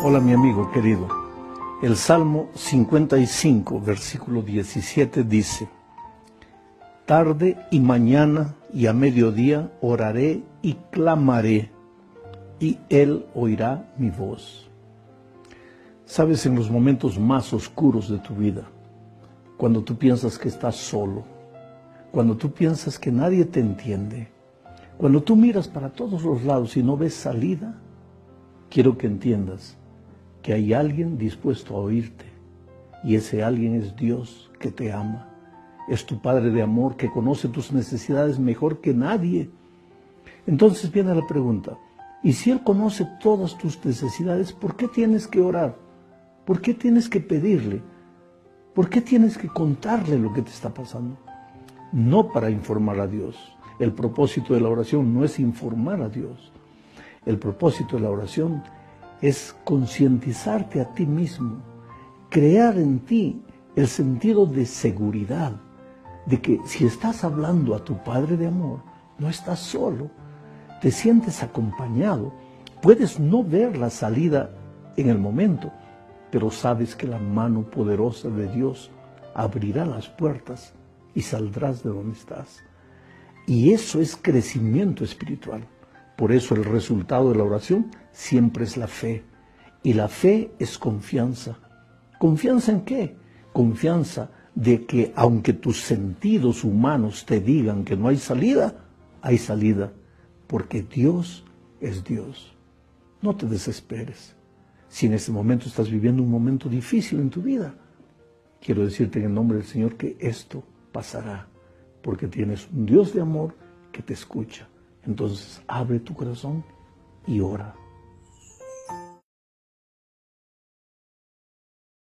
Hola mi amigo querido. El Salmo 55, versículo 17 dice, Tarde y mañana y a mediodía oraré y clamaré, y Él oirá mi voz. Sabes, en los momentos más oscuros de tu vida, cuando tú piensas que estás solo, cuando tú piensas que nadie te entiende, cuando tú miras para todos los lados y no ves salida, quiero que entiendas que hay alguien dispuesto a oírte y ese alguien es Dios que te ama. Es tu Padre de amor que conoce tus necesidades mejor que nadie. Entonces viene la pregunta, ¿y si Él conoce todas tus necesidades, por qué tienes que orar? ¿Por qué tienes que pedirle? ¿Por qué tienes que contarle lo que te está pasando? No para informar a Dios. El propósito de la oración no es informar a Dios. El propósito de la oración es concientizarte a ti mismo, crear en ti el sentido de seguridad, de que si estás hablando a tu Padre de amor, no estás solo, te sientes acompañado, puedes no ver la salida en el momento, pero sabes que la mano poderosa de Dios abrirá las puertas y saldrás de donde estás. Y eso es crecimiento espiritual. Por eso el resultado de la oración siempre es la fe. Y la fe es confianza. ¿Confianza en qué? Confianza de que aunque tus sentidos humanos te digan que no hay salida, hay salida, porque Dios es Dios. No te desesperes. Si en este momento estás viviendo un momento difícil en tu vida, quiero decirte en el nombre del Señor que esto pasará, porque tienes un Dios de amor que te escucha entonces abre tu corazón y ora.